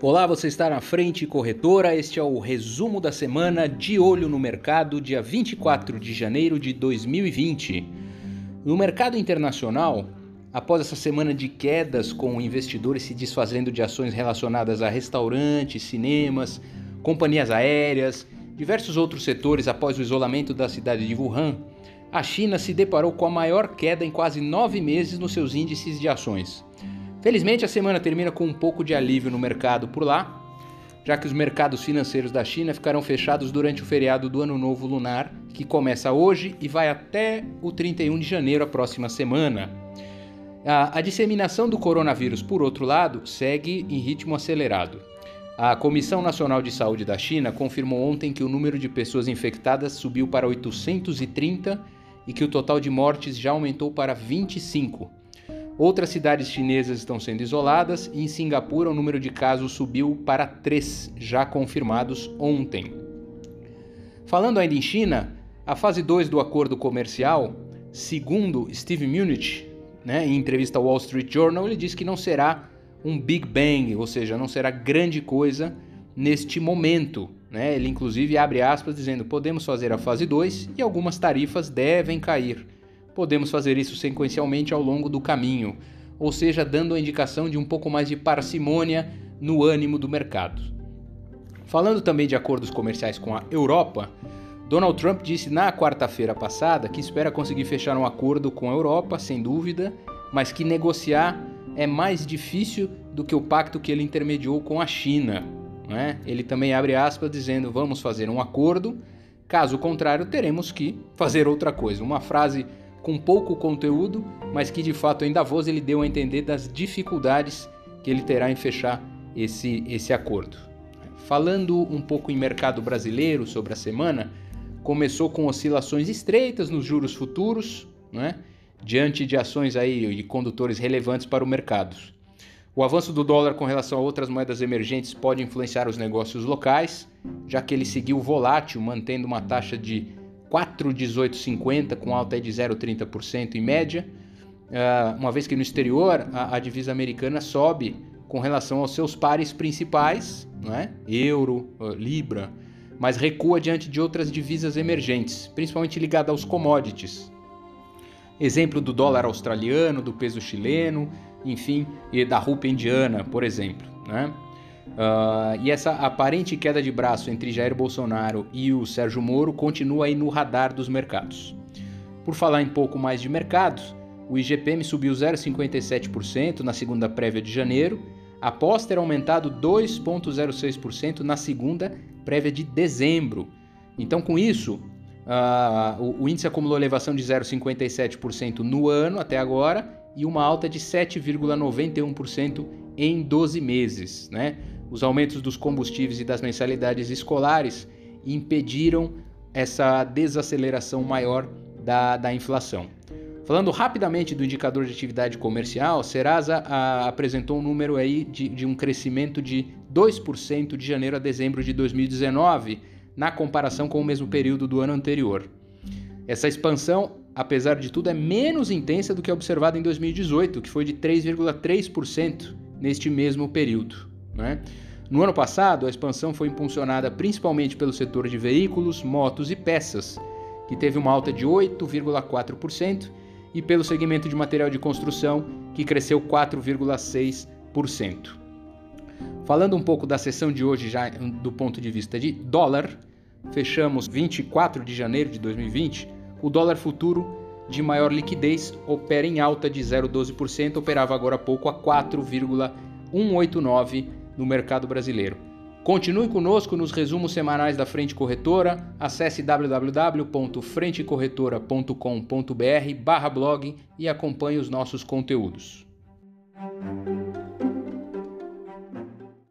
Olá, você está na Frente Corretora. Este é o resumo da semana de olho no mercado, dia 24 de janeiro de 2020. No mercado internacional, após essa semana de quedas com investidores se desfazendo de ações relacionadas a restaurantes, cinemas, companhias aéreas, diversos outros setores após o isolamento da cidade de Wuhan, a China se deparou com a maior queda em quase nove meses nos seus índices de ações. Felizmente, a semana termina com um pouco de alívio no mercado por lá, já que os mercados financeiros da China ficarão fechados durante o feriado do Ano Novo Lunar, que começa hoje e vai até o 31 de janeiro, a próxima semana. A, disseminação do coronavírus, por outro lado, segue em ritmo acelerado. A Comissão Nacional de Saúde da China confirmou ontem que o número de pessoas infectadas subiu para 830 e que o total de mortes já aumentou para 25. Outras cidades chinesas estão sendo isoladas e em Singapura o número de casos subiu para três, já confirmados ontem. Falando ainda em China, a fase 2 do acordo comercial, segundo Steve Munich, né, em entrevista ao Wall Street Journal, ele disse que não será um Big Bang, ou seja, não será grande coisa neste momento. Né? Ele inclusive abre aspas dizendo: podemos fazer a fase 2 e algumas tarifas devem cair podemos fazer isso sequencialmente ao longo do caminho, ou seja, dando a indicação de um pouco mais de parcimônia no ânimo do mercado. Falando também de acordos comerciais com a Europa, Donald Trump disse na quarta-feira passada que espera conseguir fechar um acordo com a Europa, sem dúvida, mas que negociar é mais difícil do que o pacto que ele intermediou com a China. Né? Ele também abre aspas dizendo: vamos fazer um acordo, caso contrário, teremos que fazer outra coisa. Uma frase com pouco conteúdo, mas que de fato ainda voz ele deu a entender das dificuldades que ele terá em fechar esse, esse acordo. Falando um pouco em mercado brasileiro sobre a semana, começou com oscilações estreitas nos juros futuros, né? diante de ações aí de condutores relevantes para o mercado. O avanço do dólar com relação a outras moedas emergentes pode influenciar os negócios locais, já que ele seguiu volátil, mantendo uma taxa de 4,1850 com alta de 0,30% em média, uh, uma vez que no exterior a, divisa americana sobe com relação aos seus pares principais, é? euro, uh, libra, mas recua diante de outras divisas emergentes, principalmente ligada aos commodities. Exemplo do dólar australiano, do peso chileno, enfim, e da rúpia indiana, por exemplo. Né? Uh, e essa aparente queda de braço entre Jair Bolsonaro e o Sérgio Moro continua aí no radar dos mercados. Por falar em pouco mais de mercados, o IGPM subiu 0,57% na segunda prévia de janeiro, após ter aumentado 2,06% na segunda prévia de dezembro. Então, com isso, uh, o, o índice acumulou elevação de 0,57% no ano até agora e uma alta de 7,91% em 12 meses. Né? Os aumentos dos combustíveis e das mensalidades escolares impediram essa desaceleração maior da, da inflação. Falando rapidamente do indicador de atividade comercial, Serasa a, apresentou um número aí de, de um crescimento de 2% de janeiro a dezembro de 2019, na comparação com o mesmo período do ano anterior. Essa expansão, apesar de tudo, é menos intensa do que observada em 2018, que foi de 3,3% neste mesmo período. Né? No ano passado, a expansão foi impulsionada principalmente pelo setor de veículos, motos e peças, que teve uma alta de 8,4%, e pelo segmento de material de construção, que cresceu 4,6%. Falando um pouco da sessão de hoje, já do ponto de vista de dólar, fechamos 24 de janeiro de 2020, o dólar futuro de maior liquidez opera em alta de 0,12%, operava agora há pouco a 4,189 no mercado brasileiro. Continue conosco nos resumos semanais da Frente Corretora. Acesse www.frentecorretora.com.br/blog e acompanhe os nossos conteúdos.